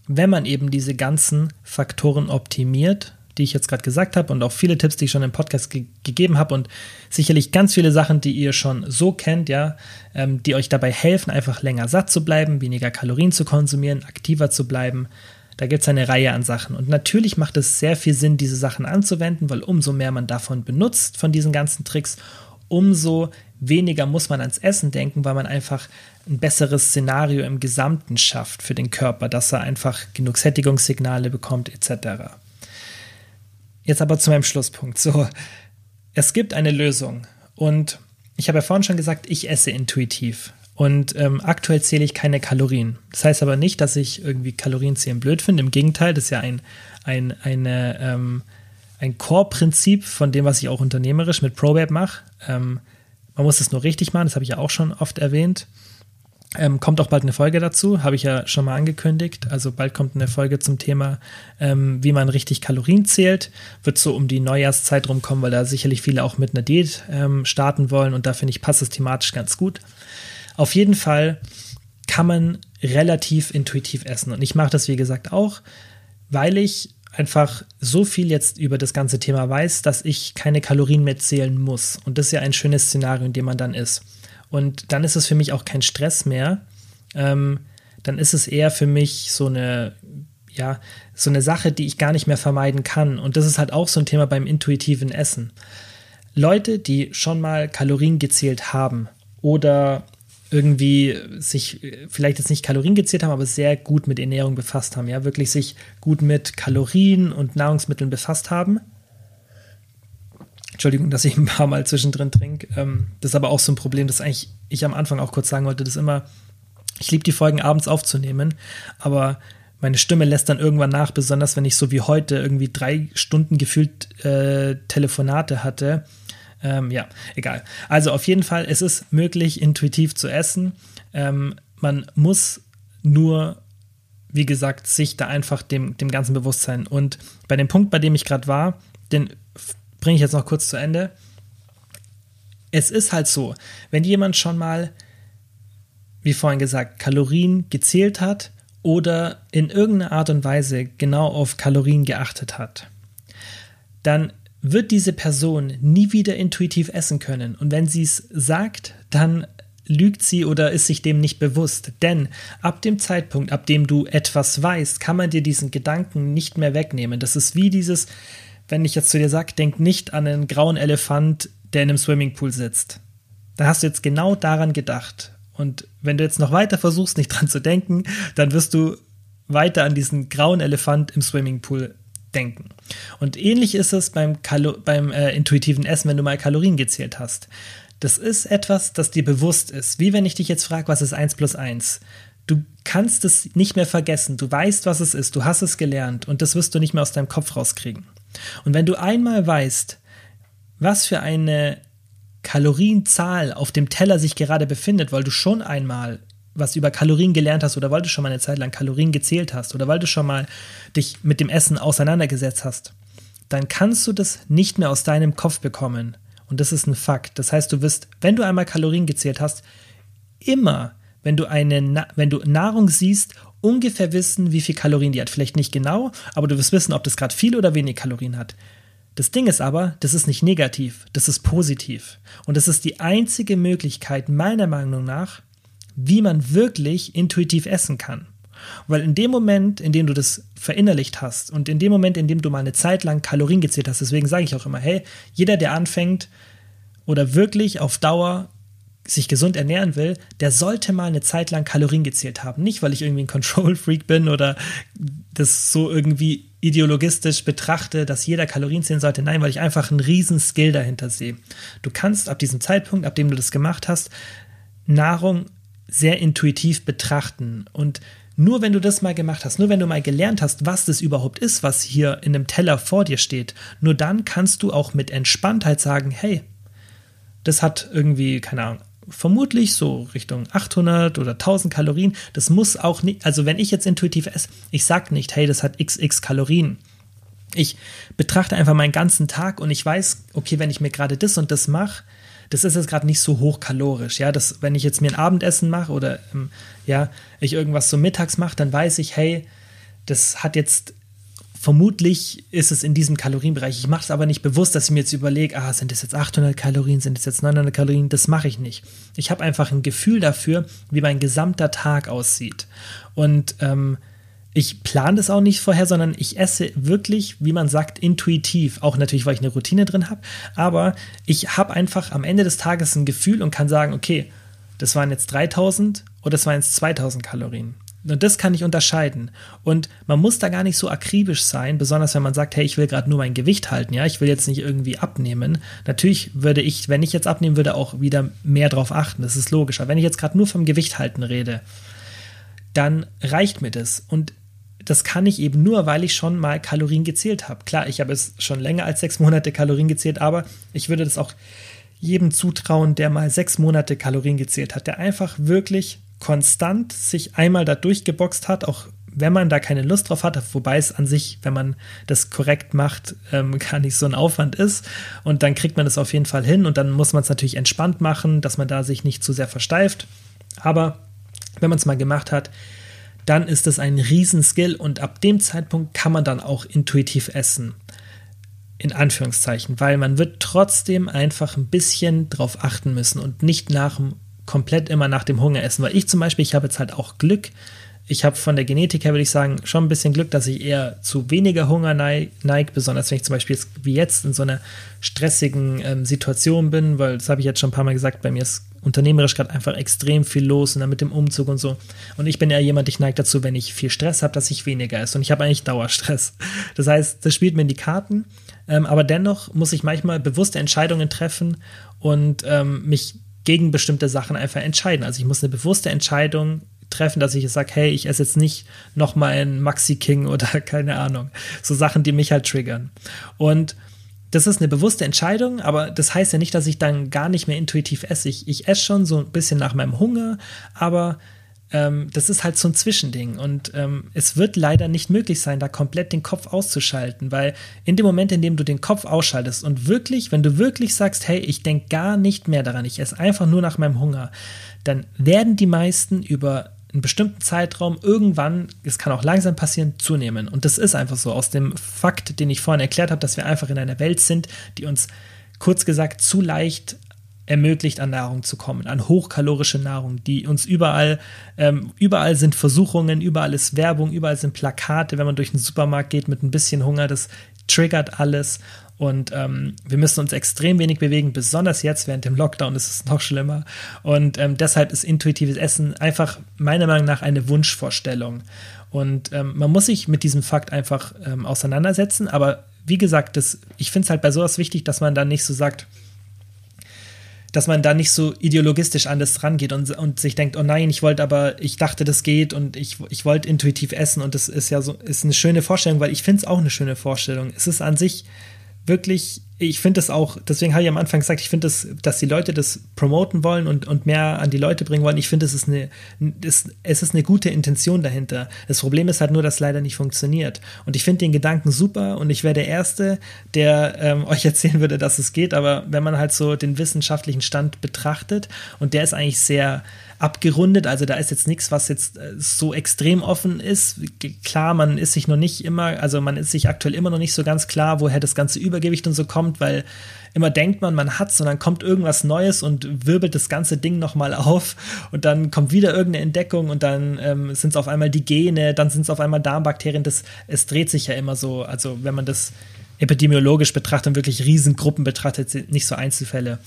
wenn man eben diese ganzen Faktoren optimiert, die ich jetzt gerade gesagt habe und auch viele Tipps, die ich schon im Podcast ge gegeben habe und sicherlich ganz viele Sachen, die ihr schon so kennt, ja, ähm, die euch dabei helfen, einfach länger satt zu bleiben, weniger Kalorien zu konsumieren, aktiver zu bleiben. Da gibt es eine Reihe an Sachen. Und natürlich macht es sehr viel Sinn, diese Sachen anzuwenden, weil umso mehr man davon benutzt, von diesen ganzen Tricks, umso weniger muss man ans Essen denken, weil man einfach ein besseres Szenario im Gesamten schafft für den Körper, dass er einfach genug Sättigungssignale bekommt, etc. Jetzt aber zu meinem Schlusspunkt. So, es gibt eine Lösung und ich habe ja vorhin schon gesagt, ich esse intuitiv. Und ähm, aktuell zähle ich keine Kalorien. Das heißt aber nicht, dass ich irgendwie Kalorienzählen blöd finde. Im Gegenteil, das ist ja ein, ein, eine, ähm, ein Core-Prinzip von dem, was ich auch unternehmerisch mit ProBab mache. Ähm, man muss es nur richtig machen, das habe ich ja auch schon oft erwähnt. Ähm, kommt auch bald eine Folge dazu, habe ich ja schon mal angekündigt. Also bald kommt eine Folge zum Thema, ähm, wie man richtig Kalorien zählt. Wird so um die Neujahrszeit rumkommen, weil da sicherlich viele auch mit einer Diät ähm, starten wollen und da finde ich, passt es thematisch ganz gut. Auf jeden Fall kann man relativ intuitiv essen und ich mache das, wie gesagt, auch, weil ich einfach so viel jetzt über das ganze Thema weiß, dass ich keine Kalorien mehr zählen muss. Und das ist ja ein schönes Szenario, in dem man dann ist. Und dann ist es für mich auch kein Stress mehr. Ähm, dann ist es eher für mich so eine, ja, so eine Sache, die ich gar nicht mehr vermeiden kann. Und das ist halt auch so ein Thema beim intuitiven Essen. Leute, die schon mal Kalorien gezählt haben oder irgendwie sich vielleicht jetzt nicht Kalorien gezählt haben, aber sehr gut mit Ernährung befasst haben, ja, wirklich sich gut mit Kalorien und Nahrungsmitteln befasst haben, Entschuldigung, dass ich ein paar Mal zwischendrin trinke. Ähm, das ist aber auch so ein Problem, das eigentlich ich am Anfang auch kurz sagen wollte, das immer, ich liebe die Folgen abends aufzunehmen, aber meine Stimme lässt dann irgendwann nach, besonders wenn ich so wie heute irgendwie drei Stunden gefühlt äh, Telefonate hatte. Ähm, ja, egal. Also auf jeden Fall, es ist möglich, intuitiv zu essen. Ähm, man muss nur, wie gesagt, sich da einfach dem, dem Ganzen bewusst sein. Und bei dem Punkt, bei dem ich gerade war, den bringe ich jetzt noch kurz zu Ende. Es ist halt so, wenn jemand schon mal, wie vorhin gesagt, Kalorien gezählt hat oder in irgendeiner Art und Weise genau auf Kalorien geachtet hat, dann wird diese Person nie wieder intuitiv essen können. Und wenn sie es sagt, dann lügt sie oder ist sich dem nicht bewusst. Denn ab dem Zeitpunkt, ab dem du etwas weißt, kann man dir diesen Gedanken nicht mehr wegnehmen. Das ist wie dieses, wenn ich jetzt zu dir sage, denk nicht an einen grauen Elefant, der in einem Swimmingpool sitzt. Da hast du jetzt genau daran gedacht. Und wenn du jetzt noch weiter versuchst, nicht dran zu denken, dann wirst du weiter an diesen grauen Elefant im Swimmingpool denken. Und ähnlich ist es beim, Kalo beim äh, intuitiven Essen, wenn du mal Kalorien gezählt hast. Das ist etwas, das dir bewusst ist. Wie wenn ich dich jetzt frage, was ist 1 plus 1? Du kannst es nicht mehr vergessen. Du weißt, was es ist. Du hast es gelernt und das wirst du nicht mehr aus deinem Kopf rauskriegen. Und wenn du einmal weißt, was für eine Kalorienzahl auf dem Teller sich gerade befindet, weil du schon einmal was über Kalorien gelernt hast oder weil du schon mal eine Zeit lang Kalorien gezählt hast oder weil du schon mal dich mit dem Essen auseinandergesetzt hast, dann kannst du das nicht mehr aus deinem Kopf bekommen. Und das ist ein Fakt. Das heißt, du wirst, wenn du einmal Kalorien gezählt hast, immer, wenn du eine, wenn du Nahrung siehst ungefähr wissen, wie viel Kalorien die hat. Vielleicht nicht genau, aber du wirst wissen, ob das gerade viel oder wenig Kalorien hat. Das Ding ist aber, das ist nicht negativ, das ist positiv. Und das ist die einzige Möglichkeit, meiner Meinung nach, wie man wirklich intuitiv essen kann. Weil in dem Moment, in dem du das verinnerlicht hast und in dem Moment, in dem du mal eine Zeit lang Kalorien gezählt hast, deswegen sage ich auch immer, hey, jeder, der anfängt oder wirklich auf Dauer sich gesund ernähren will, der sollte mal eine Zeit lang Kalorien gezählt haben. Nicht, weil ich irgendwie ein Control-Freak bin oder das so irgendwie ideologistisch betrachte, dass jeder Kalorien zählen sollte. Nein, weil ich einfach einen riesen Skill dahinter sehe. Du kannst ab diesem Zeitpunkt, ab dem du das gemacht hast, Nahrung sehr intuitiv betrachten. Und nur wenn du das mal gemacht hast, nur wenn du mal gelernt hast, was das überhaupt ist, was hier in einem Teller vor dir steht, nur dann kannst du auch mit Entspanntheit sagen, hey, das hat irgendwie, keine Ahnung, vermutlich so Richtung 800 oder 1000 Kalorien. Das muss auch nicht, also wenn ich jetzt intuitiv esse, ich sag nicht, hey, das hat xx Kalorien. Ich betrachte einfach meinen ganzen Tag und ich weiß, okay, wenn ich mir gerade das und das mache, das ist jetzt gerade nicht so hochkalorisch. Ja, das, wenn ich jetzt mir ein Abendessen mache oder ähm, ja, ich irgendwas so mittags mache, dann weiß ich, hey, das hat jetzt vermutlich ist es in diesem Kalorienbereich. Ich mache es aber nicht bewusst, dass ich mir jetzt überlege, ah, sind das jetzt 800 Kalorien, sind das jetzt 900 Kalorien? Das mache ich nicht. Ich habe einfach ein Gefühl dafür, wie mein gesamter Tag aussieht. Und ähm, ich plane das auch nicht vorher, sondern ich esse wirklich, wie man sagt, intuitiv. Auch natürlich, weil ich eine Routine drin habe. Aber ich habe einfach am Ende des Tages ein Gefühl und kann sagen, okay, das waren jetzt 3000 oder das waren jetzt 2000 Kalorien. Und das kann ich unterscheiden. Und man muss da gar nicht so akribisch sein, besonders wenn man sagt, hey, ich will gerade nur mein Gewicht halten, ja, ich will jetzt nicht irgendwie abnehmen. Natürlich würde ich, wenn ich jetzt abnehmen würde, auch wieder mehr drauf achten, das ist logisch. Aber wenn ich jetzt gerade nur vom Gewicht halten rede, dann reicht mir das. Und das kann ich eben nur, weil ich schon mal Kalorien gezählt habe. Klar, ich habe es schon länger als sechs Monate Kalorien gezählt, aber ich würde das auch jedem zutrauen, der mal sechs Monate Kalorien gezählt hat, der einfach wirklich konstant sich einmal da durchgeboxt hat, auch wenn man da keine Lust drauf hat, wobei es an sich, wenn man das korrekt macht, ähm, gar nicht so ein Aufwand ist. Und dann kriegt man das auf jeden Fall hin und dann muss man es natürlich entspannt machen, dass man da sich nicht zu sehr versteift. Aber wenn man es mal gemacht hat, dann ist es ein Riesenskill und ab dem Zeitpunkt kann man dann auch intuitiv essen. In Anführungszeichen, weil man wird trotzdem einfach ein bisschen drauf achten müssen und nicht nach dem komplett immer nach dem Hunger essen. Weil ich zum Beispiel, ich habe jetzt halt auch Glück. Ich habe von der Genetik her, würde ich sagen, schon ein bisschen Glück, dass ich eher zu weniger Hunger neige, besonders wenn ich zum Beispiel jetzt, wie jetzt in so einer stressigen ähm, Situation bin, weil das habe ich jetzt schon ein paar Mal gesagt, bei mir ist unternehmerisch gerade einfach extrem viel los und dann mit dem Umzug und so. Und ich bin ja jemand, ich neige dazu, wenn ich viel Stress habe, dass ich weniger esse. Und ich habe eigentlich Dauerstress. Das heißt, das spielt mir in die Karten. Ähm, aber dennoch muss ich manchmal bewusste Entscheidungen treffen und ähm, mich gegen bestimmte Sachen einfach entscheiden. Also ich muss eine bewusste Entscheidung treffen, dass ich sage, hey, ich esse jetzt nicht nochmal ein Maxi King oder keine Ahnung. So Sachen, die mich halt triggern. Und das ist eine bewusste Entscheidung, aber das heißt ja nicht, dass ich dann gar nicht mehr intuitiv esse. Ich, ich esse schon so ein bisschen nach meinem Hunger, aber ähm, das ist halt so ein Zwischending. Und ähm, es wird leider nicht möglich sein, da komplett den Kopf auszuschalten, weil in dem Moment, in dem du den Kopf ausschaltest und wirklich, wenn du wirklich sagst, hey, ich denke gar nicht mehr daran, ich esse einfach nur nach meinem Hunger, dann werden die meisten über einen bestimmten Zeitraum irgendwann, es kann auch langsam passieren, zunehmen. Und das ist einfach so aus dem Fakt, den ich vorhin erklärt habe, dass wir einfach in einer Welt sind, die uns kurz gesagt zu leicht ermöglicht, an Nahrung zu kommen, an hochkalorische Nahrung, die uns überall, ähm, überall sind Versuchungen, überall ist Werbung, überall sind Plakate, wenn man durch den Supermarkt geht mit ein bisschen Hunger, das triggert alles und ähm, wir müssen uns extrem wenig bewegen, besonders jetzt während dem Lockdown ist es noch schlimmer. Und ähm, deshalb ist intuitives Essen einfach meiner Meinung nach eine Wunschvorstellung. Und ähm, man muss sich mit diesem Fakt einfach ähm, auseinandersetzen. Aber wie gesagt, das, ich finde es halt bei sowas wichtig, dass man dann nicht so sagt, dass man da nicht so ideologistisch an das rangeht und, und sich denkt, oh nein, ich wollte aber, ich dachte, das geht und ich, ich wollte intuitiv essen und das ist ja so, ist eine schöne Vorstellung, weil ich finde es auch eine schöne Vorstellung. Es ist an sich wirklich, ich finde es auch, deswegen habe ich am Anfang gesagt, ich finde das, dass die Leute das promoten wollen und, und mehr an die Leute bringen wollen. Ich finde, es ist eine, es, es ist eine gute Intention dahinter. Das Problem ist halt nur, dass es leider nicht funktioniert. Und ich finde den Gedanken super und ich wäre der Erste, der ähm, euch erzählen würde, dass es geht. Aber wenn man halt so den wissenschaftlichen Stand betrachtet und der ist eigentlich sehr, abgerundet. Also da ist jetzt nichts, was jetzt äh, so extrem offen ist. Klar, man ist sich noch nicht immer, also man ist sich aktuell immer noch nicht so ganz klar, woher das ganze Übergewicht und so kommt, weil immer denkt man, man hat's und dann kommt irgendwas Neues und wirbelt das ganze Ding nochmal auf und dann kommt wieder irgendeine Entdeckung und dann ähm, sind es auf einmal die Gene, dann sind es auf einmal Darmbakterien. Das, es dreht sich ja immer so. Also wenn man das epidemiologisch betrachtet und wirklich Riesengruppen betrachtet, nicht so Einzelfälle.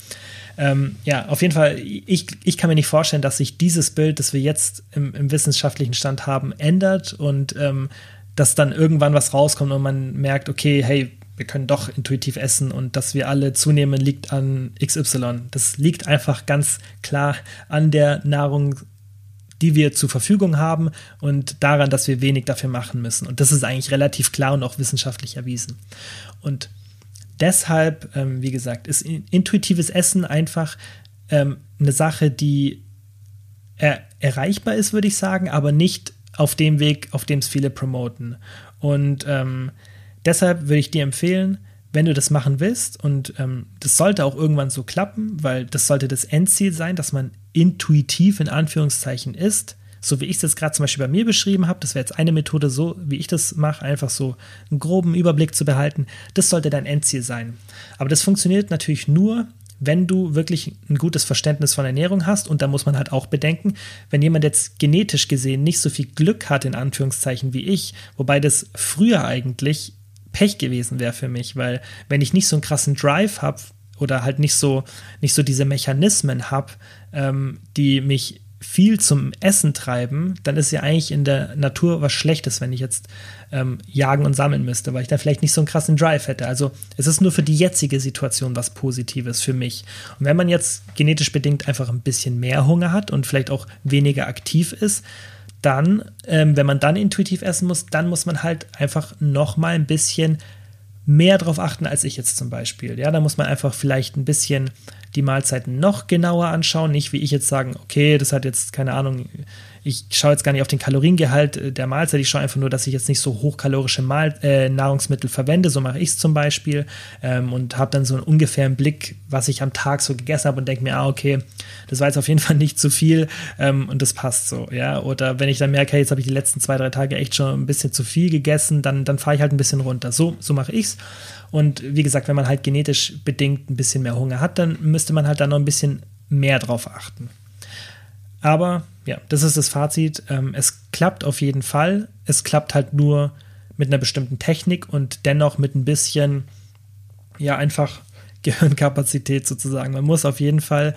Ähm, ja, auf jeden Fall, ich, ich kann mir nicht vorstellen, dass sich dieses Bild, das wir jetzt im, im wissenschaftlichen Stand haben, ändert und ähm, dass dann irgendwann was rauskommt und man merkt, okay, hey, wir können doch intuitiv essen und dass wir alle zunehmen, liegt an XY. Das liegt einfach ganz klar an der Nahrung, die wir zur Verfügung haben und daran, dass wir wenig dafür machen müssen. Und das ist eigentlich relativ klar und auch wissenschaftlich erwiesen. Und deshalb, ähm, wie gesagt, ist intuitives Essen einfach ähm, eine Sache, die er erreichbar ist, würde ich sagen, aber nicht auf dem Weg, auf dem es viele promoten. Und ähm, deshalb würde ich dir empfehlen, wenn du das machen willst, und ähm, das sollte auch irgendwann so klappen, weil das sollte das Endziel sein, dass man intuitiv in Anführungszeichen ist, so wie ich es jetzt gerade zum Beispiel bei mir beschrieben habe, das wäre jetzt eine Methode, so wie ich das mache, einfach so einen groben Überblick zu behalten, das sollte dein Endziel sein. Aber das funktioniert natürlich nur, wenn du wirklich ein gutes Verständnis von Ernährung hast. Und da muss man halt auch bedenken, wenn jemand jetzt genetisch gesehen nicht so viel Glück hat, in Anführungszeichen, wie ich, wobei das früher eigentlich Pech gewesen wäre für mich, weil wenn ich nicht so einen krassen Drive habe oder halt nicht so, nicht so diese Mechanismen habe, ähm, die mich viel zum Essen treiben, dann ist ja eigentlich in der Natur was Schlechtes, wenn ich jetzt ähm, jagen und sammeln müsste, weil ich da vielleicht nicht so einen krassen Drive hätte. Also es ist nur für die jetzige Situation was Positives für mich. Und wenn man jetzt genetisch bedingt einfach ein bisschen mehr Hunger hat und vielleicht auch weniger aktiv ist, dann, ähm, wenn man dann intuitiv essen muss, dann muss man halt einfach noch mal ein bisschen mehr darauf achten als ich jetzt zum Beispiel. Ja, da muss man einfach vielleicht ein bisschen die Mahlzeiten noch genauer anschauen, nicht wie ich jetzt sagen, okay, das hat jetzt keine Ahnung, ich schaue jetzt gar nicht auf den Kaloriengehalt äh, der Mahlzeit, ich schaue einfach nur, dass ich jetzt nicht so hochkalorische Mahl äh, Nahrungsmittel verwende, so mache ich es zum Beispiel ähm, und habe dann so einen ungefähren Blick, was ich am Tag so gegessen habe und denke mir, ah, okay, das war jetzt auf jeden Fall nicht zu viel ähm, und das passt so, ja, oder wenn ich dann merke, jetzt habe ich die letzten zwei, drei Tage echt schon ein bisschen zu viel gegessen, dann, dann fahre ich halt ein bisschen runter, so, so mache ich es und wie gesagt, wenn man halt genetisch bedingt ein bisschen mehr Hunger hat, dann müsste man halt da noch ein bisschen mehr drauf achten. Aber ja, das ist das Fazit. Ähm, es klappt auf jeden Fall. Es klappt halt nur mit einer bestimmten Technik und dennoch mit ein bisschen, ja, einfach Gehirnkapazität sozusagen. Man muss auf jeden Fall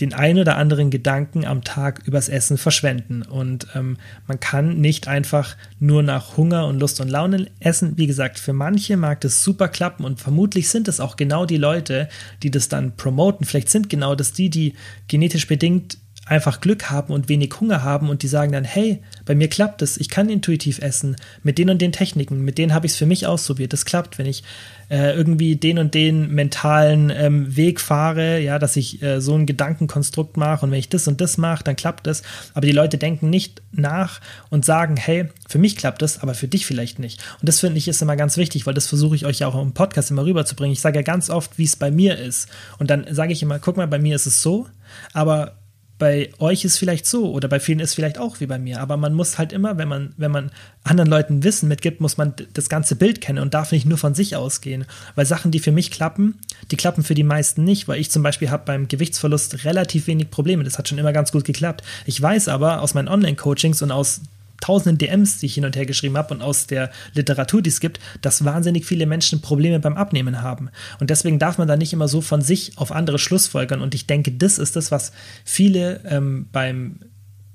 den ein oder anderen Gedanken am Tag übers Essen verschwenden. Und ähm, man kann nicht einfach nur nach Hunger und Lust und Laune essen. Wie gesagt, für manche mag das super klappen und vermutlich sind es auch genau die Leute, die das dann promoten. Vielleicht sind genau das die, die genetisch bedingt einfach Glück haben und wenig Hunger haben und die sagen dann, hey, bei mir klappt es, ich kann intuitiv essen, mit den und den Techniken, mit denen habe ich es für mich ausprobiert, das klappt, wenn ich äh, irgendwie den und den mentalen ähm, Weg fahre, ja, dass ich äh, so ein Gedankenkonstrukt mache und wenn ich das und das mache, dann klappt es. Aber die Leute denken nicht nach und sagen, hey, für mich klappt es, aber für dich vielleicht nicht. Und das finde ich ist immer ganz wichtig, weil das versuche ich euch ja auch im Podcast immer rüberzubringen. Ich sage ja ganz oft, wie es bei mir ist. Und dann sage ich immer, guck mal, bei mir ist es so, aber bei euch ist vielleicht so oder bei vielen ist vielleicht auch wie bei mir, aber man muss halt immer, wenn man, wenn man anderen Leuten Wissen mitgibt, muss man das ganze Bild kennen und darf nicht nur von sich ausgehen. Weil Sachen, die für mich klappen, die klappen für die meisten nicht, weil ich zum Beispiel habe beim Gewichtsverlust relativ wenig Probleme. Das hat schon immer ganz gut geklappt. Ich weiß aber aus meinen Online-Coachings und aus tausenden DMs, die ich hin und her geschrieben habe und aus der Literatur, die es gibt, dass wahnsinnig viele Menschen Probleme beim Abnehmen haben. Und deswegen darf man da nicht immer so von sich auf andere Schlussfolgern. Und ich denke, das ist das, was viele ähm, beim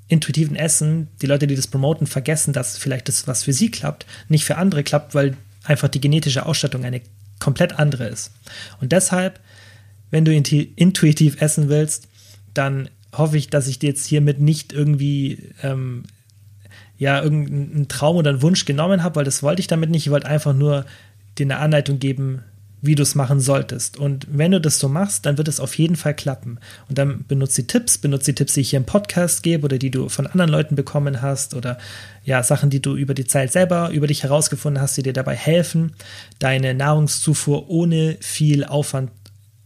intuitiven Essen, die Leute, die das promoten, vergessen, dass vielleicht das, was für sie klappt, nicht für andere klappt, weil einfach die genetische Ausstattung eine komplett andere ist. Und deshalb, wenn du intuitiv essen willst, dann hoffe ich, dass ich dir jetzt hiermit nicht irgendwie ähm, ja irgendeinen Traum oder einen Wunsch genommen habe, weil das wollte ich damit nicht. Ich wollte einfach nur dir eine Anleitung geben, wie du es machen solltest. Und wenn du das so machst, dann wird es auf jeden Fall klappen. Und dann benutze die Tipps, benutze die Tipps, die ich hier im Podcast gebe oder die du von anderen Leuten bekommen hast oder ja, Sachen, die du über die Zeit selber über dich herausgefunden hast, die dir dabei helfen, deine Nahrungszufuhr ohne viel Aufwand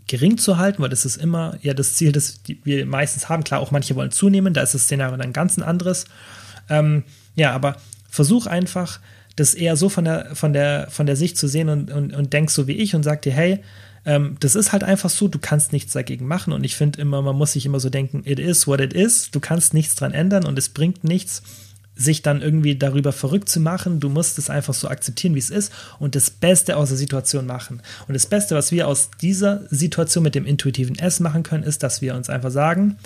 gering zu halten, weil das ist immer ja das Ziel, das wir meistens haben. Klar, auch manche wollen zunehmen, da ist das Szenario dann ganz ein anderes. Ähm, ja, aber versuch einfach, das eher so von der, von der, von der Sicht zu sehen und, und, und denk so wie ich und sag dir, hey, ähm, das ist halt einfach so, du kannst nichts dagegen machen. Und ich finde immer, man muss sich immer so denken, it is what it is, du kannst nichts dran ändern und es bringt nichts, sich dann irgendwie darüber verrückt zu machen. Du musst es einfach so akzeptieren, wie es ist und das Beste aus der Situation machen. Und das Beste, was wir aus dieser Situation mit dem intuitiven Essen machen können, ist, dass wir uns einfach sagen,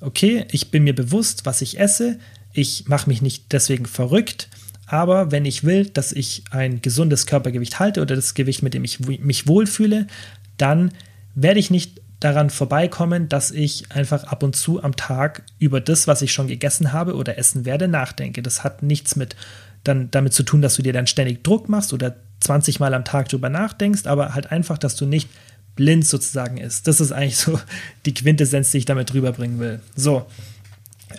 okay, ich bin mir bewusst, was ich esse, ich mache mich nicht deswegen verrückt, aber wenn ich will, dass ich ein gesundes Körpergewicht halte oder das Gewicht, mit dem ich mich wohlfühle, dann werde ich nicht daran vorbeikommen, dass ich einfach ab und zu am Tag über das, was ich schon gegessen habe oder essen werde, nachdenke. Das hat nichts mit dann damit zu tun, dass du dir dann ständig Druck machst oder 20 Mal am Tag drüber nachdenkst, aber halt einfach, dass du nicht blind sozusagen ist. Das ist eigentlich so die Quintessenz, die ich damit rüberbringen will. So,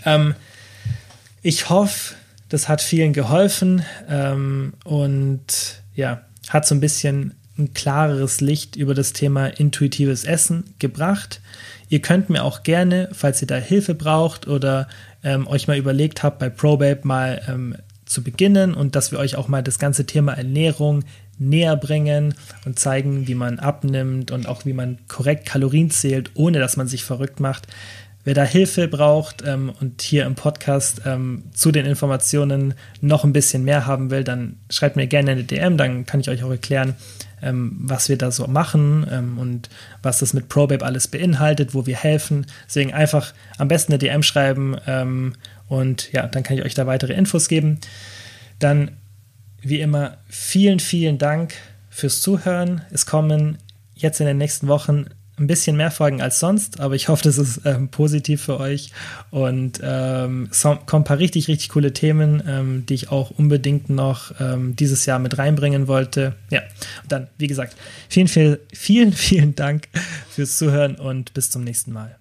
ähm, ich hoffe, das hat vielen geholfen ähm, und ja, hat so ein bisschen ein klareres Licht über das Thema intuitives Essen gebracht. Ihr könnt mir auch gerne, falls ihr da Hilfe braucht oder ähm, euch mal überlegt habt, bei ProBabe mal ähm, zu beginnen und dass wir euch auch mal das ganze Thema Ernährung näher bringen und zeigen, wie man abnimmt und auch wie man korrekt Kalorien zählt, ohne dass man sich verrückt macht. Wer da Hilfe braucht ähm, und hier im Podcast ähm, zu den Informationen noch ein bisschen mehr haben will, dann schreibt mir gerne eine DM, dann kann ich euch auch erklären, ähm, was wir da so machen ähm, und was das mit ProBabe alles beinhaltet, wo wir helfen. Deswegen einfach am besten eine DM schreiben ähm, und ja, dann kann ich euch da weitere Infos geben. Dann, wie immer, vielen, vielen Dank fürs Zuhören. Es kommen jetzt in den nächsten Wochen ein bisschen mehr Folgen als sonst, aber ich hoffe, das ist ähm, positiv für euch. Und ähm, es kommen ein paar richtig, richtig coole Themen, ähm, die ich auch unbedingt noch ähm, dieses Jahr mit reinbringen wollte. Ja, und dann, wie gesagt, vielen, vielen, vielen, vielen Dank fürs Zuhören und bis zum nächsten Mal.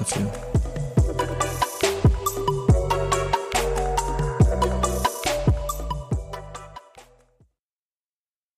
dafür.